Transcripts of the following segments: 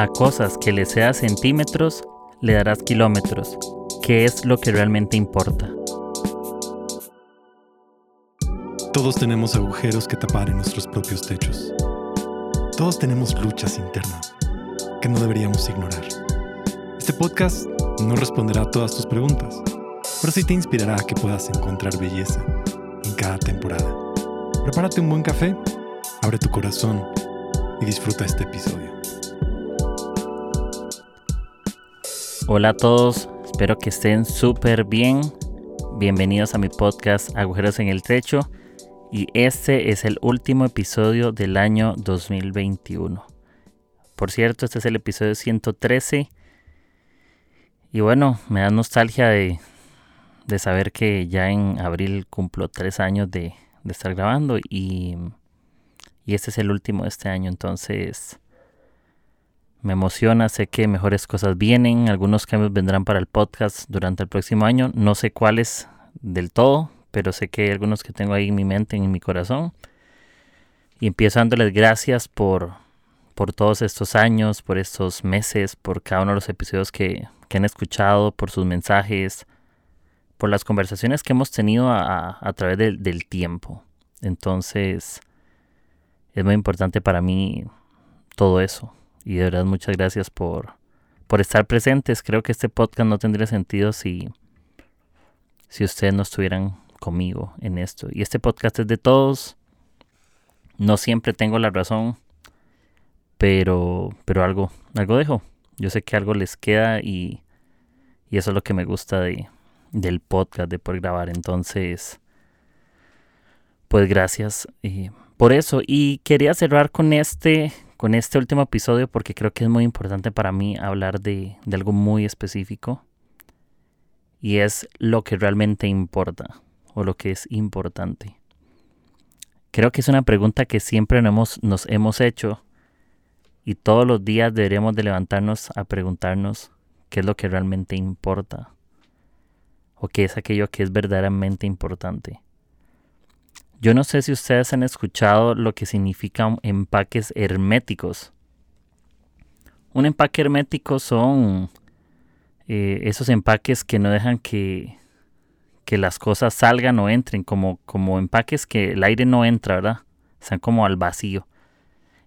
A cosas que le seas centímetros, le darás kilómetros, ¿Qué es lo que realmente importa. Todos tenemos agujeros que tapar en nuestros propios techos. Todos tenemos luchas internas que no deberíamos ignorar. Este podcast no responderá a todas tus preguntas, pero sí te inspirará a que puedas encontrar belleza en cada temporada. Prepárate un buen café, abre tu corazón y disfruta este episodio. Hola a todos, espero que estén súper bien. Bienvenidos a mi podcast Agujeros en el Techo y este es el último episodio del año 2021. Por cierto, este es el episodio 113 y bueno, me da nostalgia de, saber que ya en abril cumplo tres años de, estar grabando y, y este es el último de este año, entonces me emociona, sé que mejores cosas vienen, algunos cambios vendrán para el podcast durante el próximo año, no sé cuáles del todo, pero sé que hay algunos que tengo ahí en mi mente, en mi corazón. Y empiezo dándoles gracias por, por todos estos años, por estos meses, por cada uno de los episodios que, han escuchado, por sus mensajes, por las conversaciones que hemos tenido a, a través del tiempo. Entonces, es muy importante para mí todo eso. Y de verdad muchas gracias por, por estar presentes. Creo que este podcast no tendría sentido si, si ustedes no estuvieran conmigo en esto. Y este podcast es de todos. No siempre tengo la razón, pero, pero algo, algo dejo. Yo sé que algo les queda y, y eso es lo que me gusta de, del podcast, de poder grabar. Entonces, pues gracias eh, por eso. Y quería cerrar con este, con este último episodio porque creo que es muy importante para mí hablar de, algo muy específico y es lo que realmente importa o lo que es importante. Creo que es una pregunta que siempre nos hemos, nos hemos hecho y todos los días deberemos de levantarnos a preguntarnos qué es lo que realmente importa o qué es aquello que es verdaderamente importante. Yo no sé si ustedes han escuchado lo que significan empaques herméticos. Un empaque hermético son eh, esos empaques que no dejan que, que, las cosas salgan o entren, como, como empaques que el aire no entra, ¿verdad? Están como al vacío.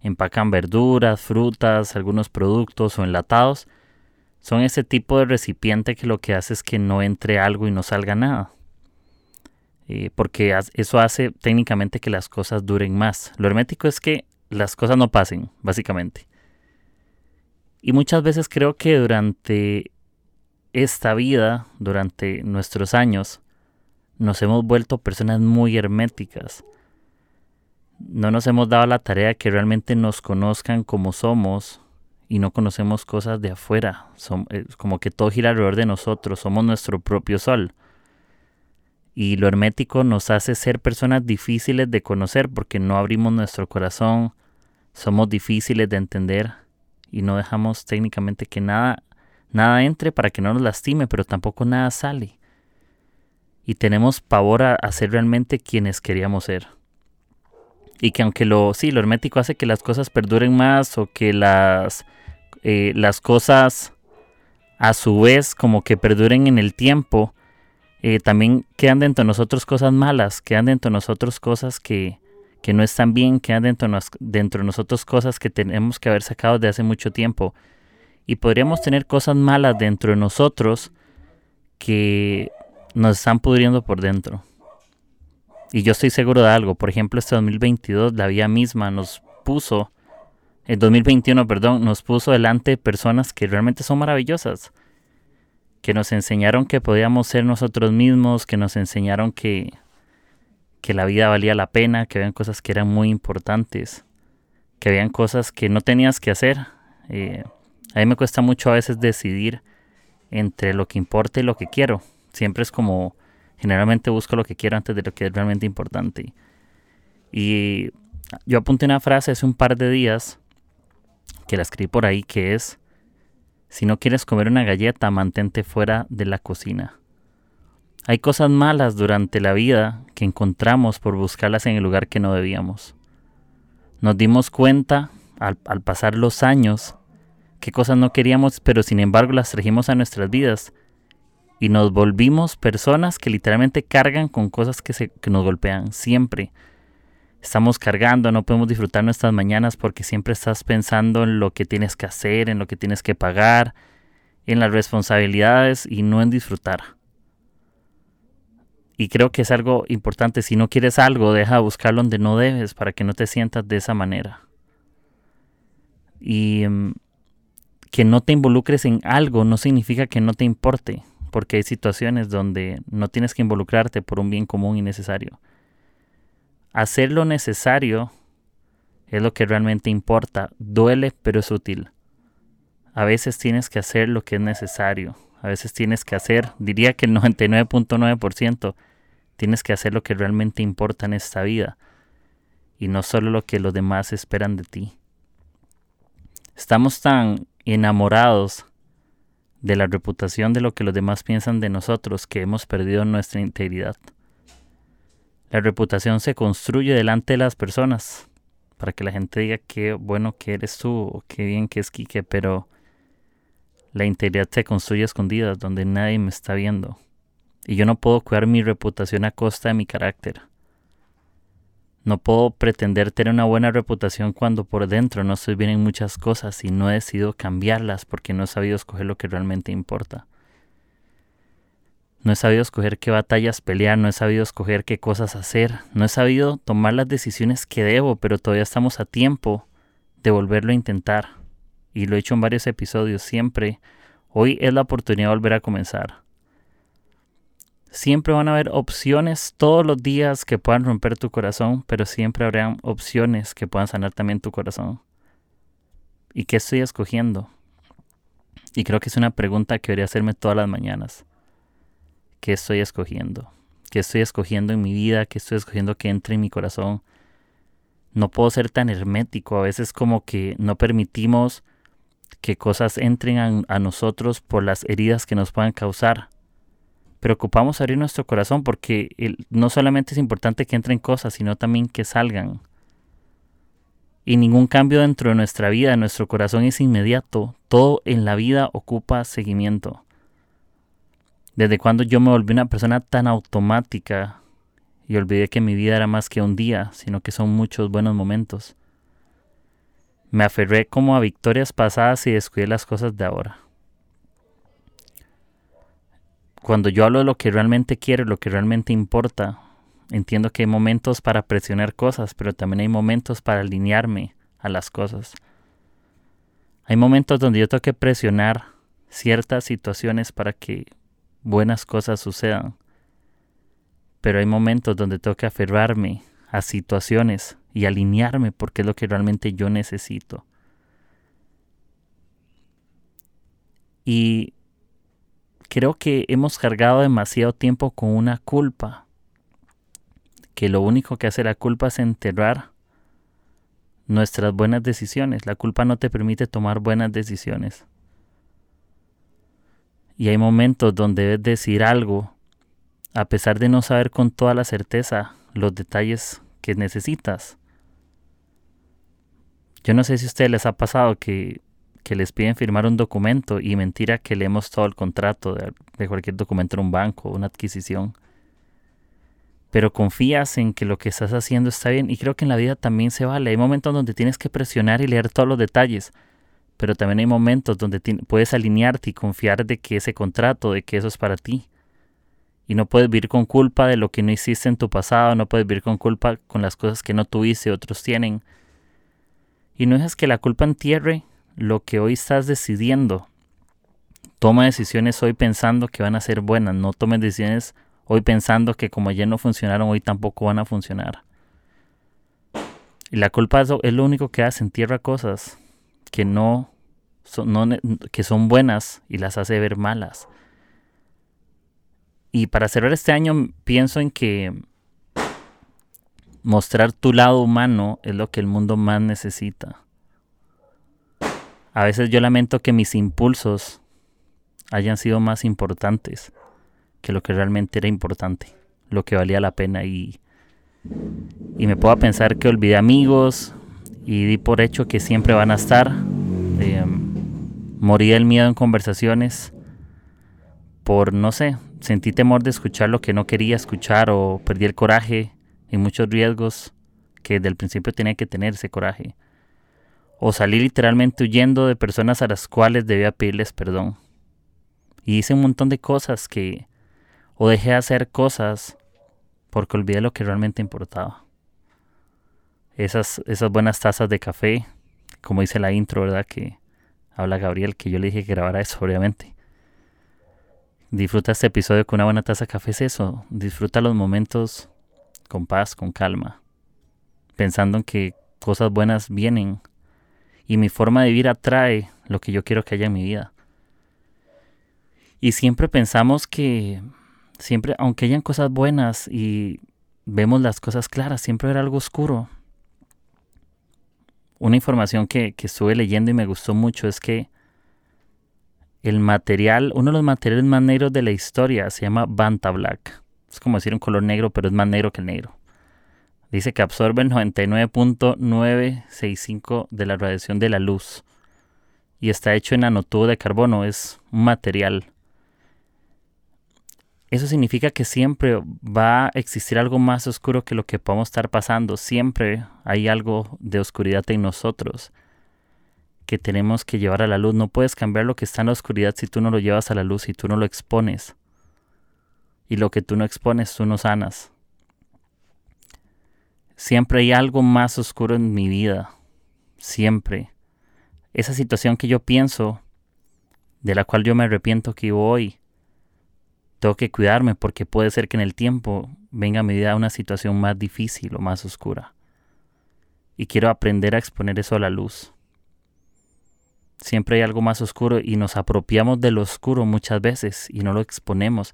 Empacan verduras, frutas, algunos productos o enlatados. Son ese tipo de recipiente que lo que hace es que no entre algo y no salga nada. Eh, porque eso hace técnicamente que las cosas duren más. Lo hermético es que las cosas no pasen, básicamente. Y muchas veces creo que durante esta vida, durante nuestros años, nos hemos vuelto personas muy herméticas. No nos hemos dado la tarea que realmente nos conozcan como somos y no conocemos cosas de afuera. como que todo gira alrededor de nosotros, somos nuestro propio sol. Y lo hermético nos hace ser personas difíciles de conocer porque no abrimos nuestro corazón, somos difíciles de entender y no dejamos técnicamente que nada, nada entre para que no nos lastime, pero tampoco nada sale. Y tenemos pavor a, ser realmente quienes queríamos ser. Y que aunque lo, sí, lo hermético hace que las cosas perduren más o que las, eh, las cosas a su vez como que perduren en el tiempo, eh, también quedan dentro de nosotros cosas malas, quedan dentro de nosotros cosas que, no están bien, quedan dentro, dentro de nosotros cosas que tenemos que haber sacado de hace mucho tiempo. Y podríamos tener cosas malas dentro de nosotros que nos están pudriendo por dentro. Y yo estoy seguro de algo. Por ejemplo, este 2022, la vida misma nos puso, el 2021, perdón, nos puso delante personas que realmente son maravillosas que nos enseñaron que podíamos ser nosotros mismos, que nos enseñaron que, que la vida valía la pena, que habían cosas que eran muy importantes, que habían cosas que no tenías que hacer. Eh, a mí me cuesta mucho a veces decidir entre lo que importa y lo que quiero. Siempre es como, generalmente busco lo que quiero antes de lo que es realmente importante. Y yo apunté una frase hace un par de días, que la escribí por ahí, que es, si no quieres comer una galleta, mantente fuera de la cocina. Hay cosas malas durante la vida que encontramos por buscarlas en el lugar que no debíamos. Nos dimos cuenta, al, pasar los años, qué cosas no queríamos, pero sin embargo las trajimos a nuestras vidas. Y nos volvimos personas que literalmente cargan con cosas que, se, que nos golpean siempre. Estamos cargando, no podemos disfrutar nuestras mañanas porque siempre estás pensando en lo que tienes que hacer, en lo que tienes que pagar, en las responsabilidades y no en disfrutar. Y creo que es algo importante. Si no quieres algo, deja de buscarlo donde no debes para que no te sientas de esa manera. Y mm, que no te involucres en algo no significa que no te importe, porque hay situaciones donde no tienes que involucrarte por un bien común y necesario. Hacer lo necesario es lo que realmente importa. Duele, pero es útil. A veces tienes que hacer lo que es necesario. A veces tienes que hacer, diría que el 99.9%, tienes que hacer lo que realmente importa en esta vida y no solo lo que los demás esperan de ti. Estamos tan enamorados de la reputación de lo que los demás piensan de nosotros que hemos perdido nuestra integridad. La reputación se construye delante de las personas para que la gente diga qué bueno que eres tú o qué bien que es Quique, pero la integridad se construye a escondidas, donde nadie me está viendo. Y yo no puedo cuidar mi reputación a costa de mi carácter. No puedo pretender tener una buena reputación cuando por dentro no estoy bien en muchas cosas y no he decidido cambiarlas porque no he sabido escoger lo que realmente importa. No he sabido escoger qué batallas pelear, no he sabido escoger qué cosas hacer, no he sabido tomar las decisiones que debo, pero todavía estamos a tiempo de volverlo a intentar y lo he hecho en varios episodios siempre, hoy es la oportunidad de volver a comenzar. Siempre van a haber opciones todos los días que puedan romper tu corazón, pero siempre habrán opciones que puedan sanar también tu corazón. ¿Y qué estoy escogiendo? Y creo que es una pregunta que debería hacerme todas las mañanas. ¿Qué estoy escogiendo? ¿Qué estoy escogiendo en mi vida? ¿Qué estoy escogiendo que entre en mi corazón? No puedo ser tan hermético. A veces como que no permitimos que cosas entren a, nosotros por las heridas que nos puedan causar. Preocupamos abrir nuestro corazón porque no solamente es importante que entren cosas, sino también que salgan. Y ningún cambio dentro de nuestra vida, de nuestro corazón es inmediato. Todo en la vida ocupa seguimiento. Desde cuando yo me volví una persona tan automática y olvidé que mi vida era más que un día, sino que son muchos buenos momentos. Me aferré como a victorias pasadas y descuidé las cosas de ahora. Cuando yo hablo de lo que realmente quiero, lo que realmente importa, entiendo que hay momentos para presionar cosas, pero también hay momentos para alinearme a las cosas. Hay momentos donde yo tengo que presionar ciertas situaciones para que buenas cosas sucedan. Pero hay momentos donde tengo que aferrarme a situaciones y alinearme porque es lo que realmente yo necesito. Y creo que hemos cargado demasiado tiempo con una culpa, que lo único que hace la culpa es enterrar nuestras buenas decisiones. La culpa no te permite tomar buenas decisiones. Y hay momentos donde debes decir algo, a pesar de no saber con toda la certeza los detalles que necesitas. Yo no sé si a ustedes les ha pasado que, les piden firmar un documento y mentira que leemos todo el contrato de, cualquier documento en un banco, una adquisición. Pero confías en que lo que estás haciendo está bien y creo que en la vida también se vale. Hay momentos donde tienes que presionar y leer todos los detalles, pero también hay momentos donde puedes alinearte y confiar de que ese contrato, de que eso es para ti. Y no puedes vivir con culpa de lo que no hiciste en tu pasado, no puedes vivir con culpa con las cosas que no tuviste, otros tienen. Y no es que la culpa entierre lo que hoy estás decidiendo. Toma decisiones hoy pensando que van a ser buenas, no tomes decisiones hoy pensando que como ayer no funcionaron, hoy tampoco van a funcionar. Y la culpa es lo, único que hace, entierra cosas que no son, que son buenas y las hace ver malas. Y para cerrar este año pienso en que mostrar tu lado humano es lo que el mundo más necesita. A veces yo lamento que mis impulsos hayan sido más importantes que lo que realmente era importante, lo que valía la pena y, y me puedo pensar que olvidé amigos y di por hecho que siempre van a estar. Em, Morí del miedo en conversaciones por, no sé, sentí temor de escuchar lo que no quería escuchar o perdí el coraje en muchos riesgos que desde el principio tenía que tener ese coraje. O salí literalmente huyendo de personas a las cuales debía pedirles perdón. Y hice un montón de cosas que... O dejé de hacer cosas porque olvidé lo que realmente importaba. Esas, esas buenas tazas de café, como dice la intro, ¿verdad? Que habla Gabriel, que yo le dije que grabara eso, obviamente. Disfruta este episodio con una buena taza de café, es eso. Disfruta los momentos con paz, con calma. Pensando en que cosas buenas vienen. Y mi forma de vivir atrae lo que yo quiero que haya en mi vida. Y siempre pensamos que, siempre, aunque hayan cosas buenas y vemos las cosas claras, siempre habrá algo oscuro. Una información que, que estuve leyendo y me gustó mucho es que el material, uno de los materiales más negros de la historia se llama Banta Black. Es como decir un color negro, pero es más negro que el negro. Dice que absorbe el 99.965 de la radiación de la luz. Y está hecho en nanotubo de carbono, es un material. Eso significa que siempre va a existir algo más oscuro que lo que podemos estar pasando. Siempre hay algo de oscuridad en nosotros que tenemos que llevar a la luz. No puedes cambiar lo que está en la oscuridad si tú no lo llevas a la luz, y tú no lo expones. Y lo que tú no expones, tú no sanas. Siempre hay algo más oscuro en mi vida. Siempre. Esa situación que yo pienso, de la cual yo me arrepiento que hoy, tengo que cuidarme porque puede ser que en el tiempo venga a mi vida una situación más difícil o más oscura. Y quiero aprender a exponer eso a la luz. Siempre hay algo más oscuro y nos apropiamos del oscuro muchas veces y no lo exponemos.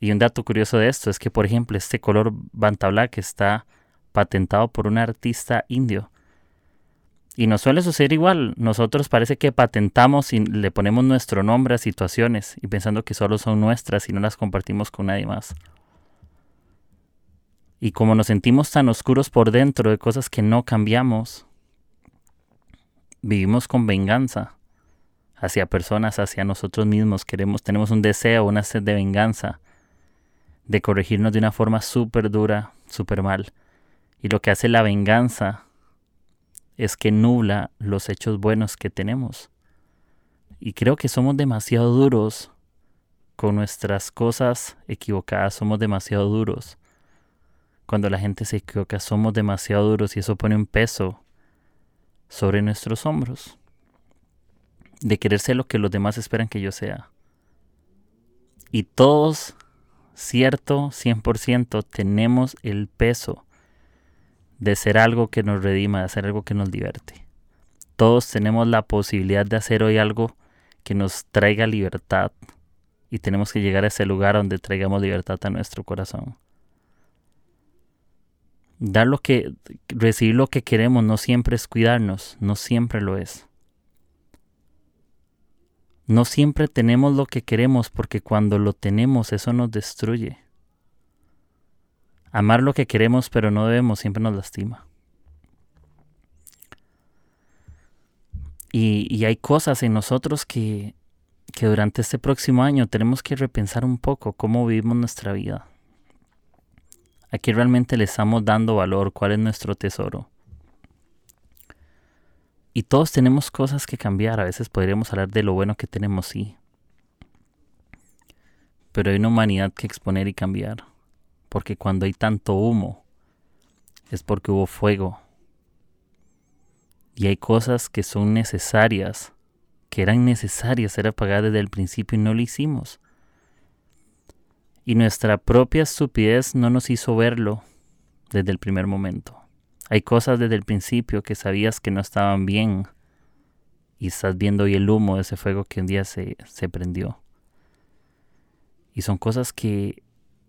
Y un dato curioso de esto es que, por ejemplo, este color Banta Black está patentado por un artista indio. Y nos suele suceder igual. Nosotros parece que patentamos y le ponemos nuestro nombre a situaciones y pensando que solo son nuestras y no las compartimos con nadie más. Y como nos sentimos tan oscuros por dentro de cosas que no cambiamos, vivimos con venganza hacia personas, hacia nosotros mismos. Queremos, tenemos un deseo, una sed de venganza, de corregirnos de una forma súper dura, súper mal. Y lo que hace la venganza es que nubla los hechos buenos que tenemos. Y creo que somos demasiado duros con nuestras cosas equivocadas, somos demasiado duros. Cuando la gente se equivoca, somos demasiado duros y eso pone un peso sobre nuestros hombros, de querer ser lo que los demás esperan que yo sea. Y todos, cierto, 100%, tenemos el peso de ser algo que nos redima, de hacer algo que nos divierte. Todos tenemos la posibilidad de hacer hoy algo que nos traiga libertad y tenemos que llegar a ese lugar donde traigamos libertad a nuestro corazón. Dar lo que, recibir lo que queremos no siempre es cuidarnos, no siempre lo es. No siempre tenemos lo que queremos porque cuando lo tenemos eso nos destruye. Amar lo que queremos pero no debemos siempre nos lastima. Y, y hay cosas en nosotros que, que durante este próximo año tenemos que repensar un poco cómo vivimos nuestra vida. Aquí realmente le estamos dando valor, cuál es nuestro tesoro. Y todos tenemos cosas que cambiar. A veces podríamos hablar de lo bueno que tenemos, sí. Pero hay una humanidad que exponer y cambiar. Porque cuando hay tanto humo, es porque hubo fuego. Y hay cosas que son necesarias, que eran necesarias ser apagadas desde el principio y no lo hicimos y nuestra propia estupidez no nos hizo verlo desde el primer momento. Hay cosas desde el principio que sabías que no estaban bien y estás viendo hoy el humo de ese fuego que un día se, se prendió. Y son cosas que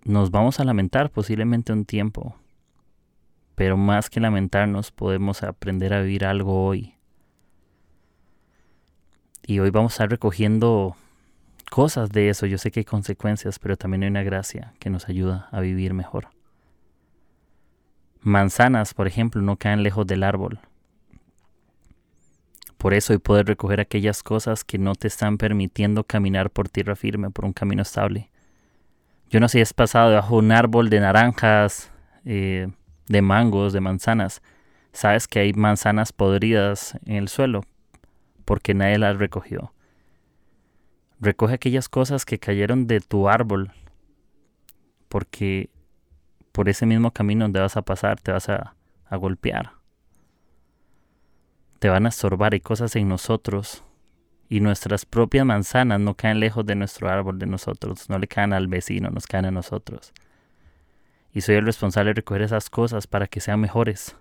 nos vamos a lamentar posiblemente un tiempo, pero más que lamentarnos podemos aprender a vivir algo hoy. Y hoy vamos a estar recogiendo cosas de eso. Yo sé que hay consecuencias, pero también hay una gracia que nos ayuda a vivir mejor. Manzanas, por ejemplo, no caen lejos del árbol. Por eso hoy poder recoger aquellas cosas que no te están permitiendo caminar por tierra firme, por un camino estable. Yo no sé si has pasado debajo de un árbol de naranjas, eh, de mangos, de manzanas. Sabes que hay manzanas podridas en el suelo porque nadie las recogió. Recoge aquellas cosas que cayeron de tu árbol porque por ese mismo camino donde vas a pasar te vas a, a golpear. Te van a estorbar. Hay cosas en nosotros y nuestras propias manzanas no caen lejos de nuestro árbol, de nosotros, no le caen al vecino, nos caen a nosotros. Y soy el responsable de recoger esas cosas para que sean mejores.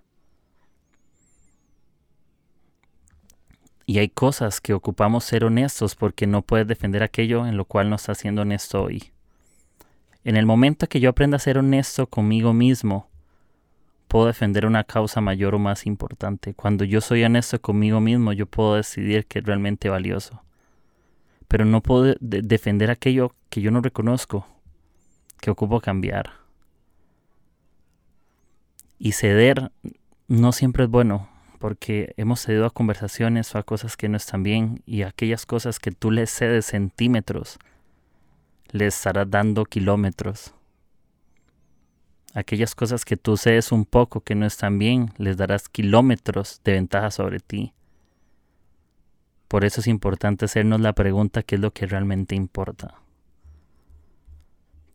Y hay cosas que ocupamos ser honestos porque no puedes defender aquello en lo cual no estás siendo honesto hoy. En el momento que yo aprenda a ser honesto conmigo mismo, puedo defender una causa mayor o más importante. Cuando yo soy honesto conmigo mismo, yo puedo decidir que es realmente valioso. Pero no puedo defender aquello que yo no reconozco, que ocupo cambiar. Y ceder no siempre es bueno, porque hemos cedido a conversaciones o a cosas que no están bien y aquellas cosas que tú le cedes centímetros, les estarás dando kilómetros aquellas cosas que tú cedes un poco que no están bien, les darás kilómetros de ventaja sobre ti. Por eso es importante hacernos la pregunta qué es lo que realmente importa.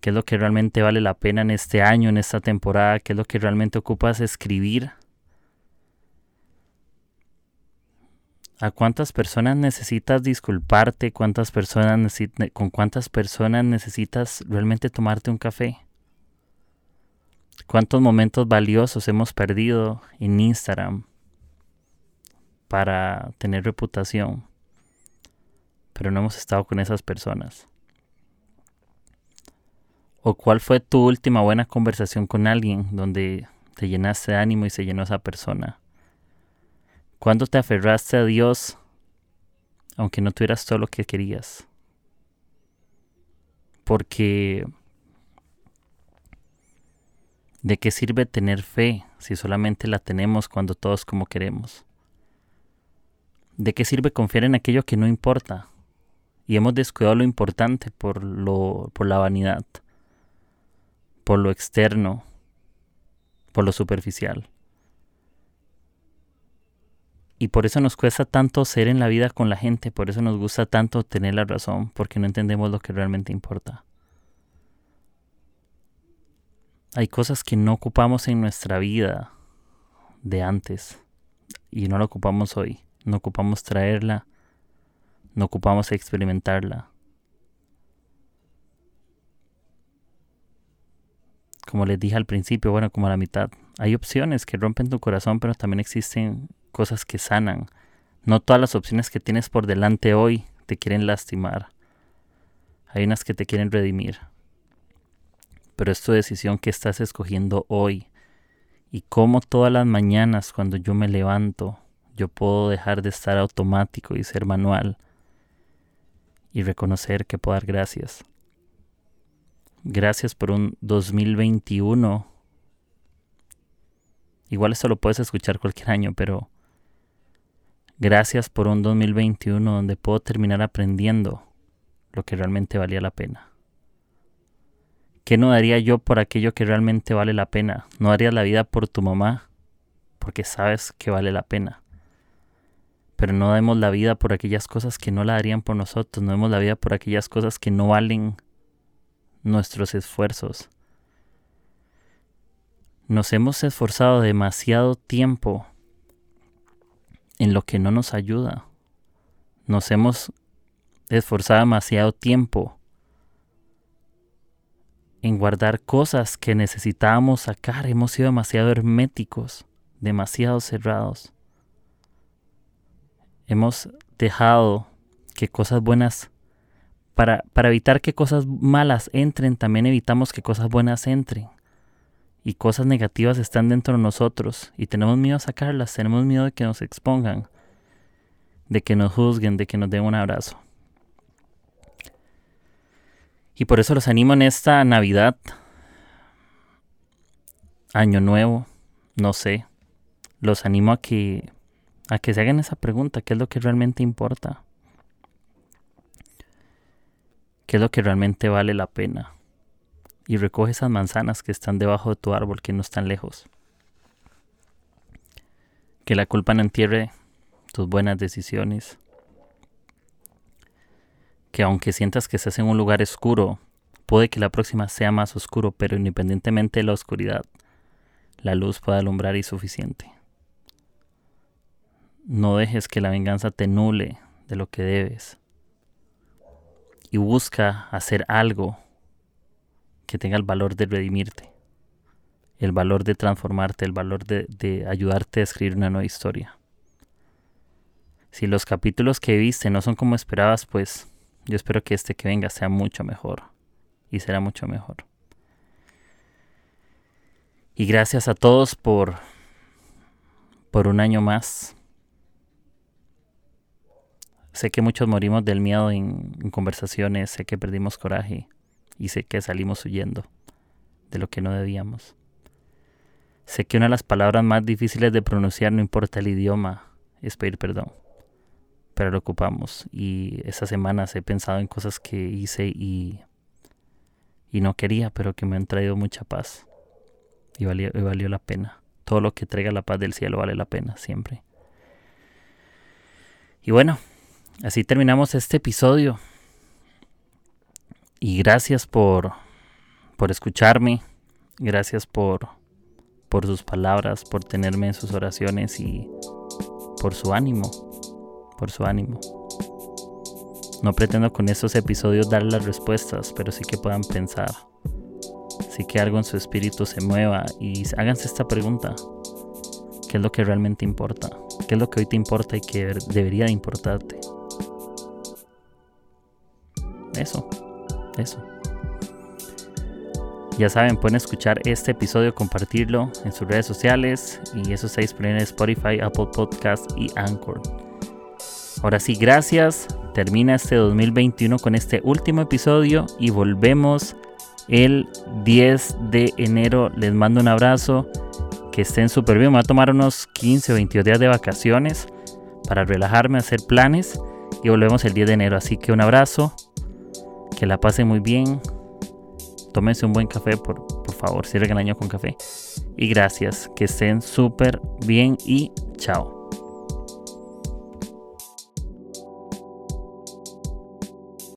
¿Qué es lo que realmente vale la pena en este año, en esta temporada? ¿Qué es lo que realmente ocupas escribir? ¿A cuántas personas necesitas disculparte? ¿Cuántas personas ¿Con cuántas personas necesitas realmente tomarte un café? ¿Cuántos momentos valiosos hemos perdido en Instagram para tener reputación? Pero no hemos estado con esas personas. ¿O cuál fue tu última buena conversación con alguien donde te llenaste de ánimo y se llenó esa persona? ¿Cuándo te aferraste a Dios aunque no tuvieras todo lo que querías? Porque ¿De qué sirve tener fe si solamente la tenemos cuando todos como queremos? ¿De qué sirve confiar en aquello que no importa? Y hemos descuidado lo importante por, lo, por la vanidad, por lo externo, por lo superficial. Y por eso nos cuesta tanto ser en la vida con la gente, por eso nos gusta tanto tener la razón, porque no entendemos lo que realmente importa. Hay cosas que no ocupamos en nuestra vida de antes y no la ocupamos hoy. No ocupamos traerla, no ocupamos experimentarla. Como les dije al principio, bueno, como a la mitad, hay opciones que rompen tu corazón, pero también existen cosas que sanan. No todas las opciones que tienes por delante hoy te quieren lastimar. Hay unas que te quieren redimir pero es tu decisión que estás escogiendo hoy. Y como todas las mañanas cuando yo me levanto, yo puedo dejar de estar automático y ser manual y reconocer que puedo dar gracias. Gracias por un 2021. Igual esto lo puedes escuchar cualquier año, pero gracias por un 2021 donde puedo terminar aprendiendo lo que realmente valía la pena. ¿Qué no daría yo por aquello que realmente vale la pena? No darías la vida por tu mamá, porque sabes que vale la pena. Pero no demos la vida por aquellas cosas que no la darían por nosotros, no demos la vida por aquellas cosas que no valen nuestros esfuerzos. Nos hemos esforzado demasiado tiempo en lo que no nos ayuda. Nos hemos esforzado demasiado tiempo en guardar cosas que necesitábamos sacar. Hemos sido demasiado herméticos, demasiado cerrados. Hemos dejado que cosas buenas, para, para evitar que cosas malas entren, también evitamos que cosas buenas entren. Y cosas negativas están dentro de nosotros y tenemos miedo a sacarlas, tenemos miedo de que nos expongan, de que nos juzguen, de que nos den un abrazo. Y por eso los animo en esta Navidad, Año Nuevo, no sé, los animo a que a que se hagan esa pregunta, ¿qué es lo que realmente importa? ¿Qué es lo que realmente vale la pena? Y recoge esas manzanas que están debajo de tu árbol, que no están lejos. Que la culpa no entierre tus buenas decisiones. Que aunque sientas que estás en un lugar oscuro, puede que la próxima sea más oscuro, pero independientemente de la oscuridad, la luz pueda alumbrar y suficiente. No dejes que la venganza te nule de lo que debes y busca hacer algo que tenga el valor de redimirte, el valor de transformarte, el valor de, ayudarte a escribir una nueva historia. Si los capítulos que viste no son como esperabas, pues yo espero que este que venga sea mucho mejor y será mucho mejor. Y gracias a todos por por un año más Sé que muchos morimos del miedo en, conversaciones, sé que perdimos coraje y sé que salimos huyendo de lo que no debíamos. Sé que una de las palabras más difíciles de pronunciar, no importa el idioma, es pedir perdón. Pero lo ocupamos y esas semanas he pensado en cosas que hice y, y no quería, pero que me han traído mucha paz. Y valió, y valió la pena. Todo lo que traiga la paz del cielo vale la pena, siempre. Y bueno, así terminamos este episodio. Y gracias por, por escucharme. Gracias por, por sus palabras, por tenerme en sus oraciones y por su ánimo. Por su ánimo. No pretendo con estos episodios dar las respuestas, pero sí que puedan pensar. Sí que algo en su espíritu se mueva y háganse esta pregunta. ¿Qué es lo que realmente importa? ¿Qué es lo que hoy te importa y que debería de importarte? eso, eso. Ya saben, pueden escuchar este episodio, compartirlo en sus redes sociales y eso está disponible en Spotify, Apple Podcast y Anchor. Ahora sí, gracias. Termina este 2021 con este último episodio y volvemos el 10 de enero. Les mando un abrazo. Que estén súper bien. Me voy a tomar unos 15 o 22 días de vacaciones para relajarme, hacer planes y volvemos el 10 de enero. Así que un abrazo que la pasen muy bien. Tómense un buen café, por, por favor, cierren el año con café. Y gracias, que estén súper bien y chao.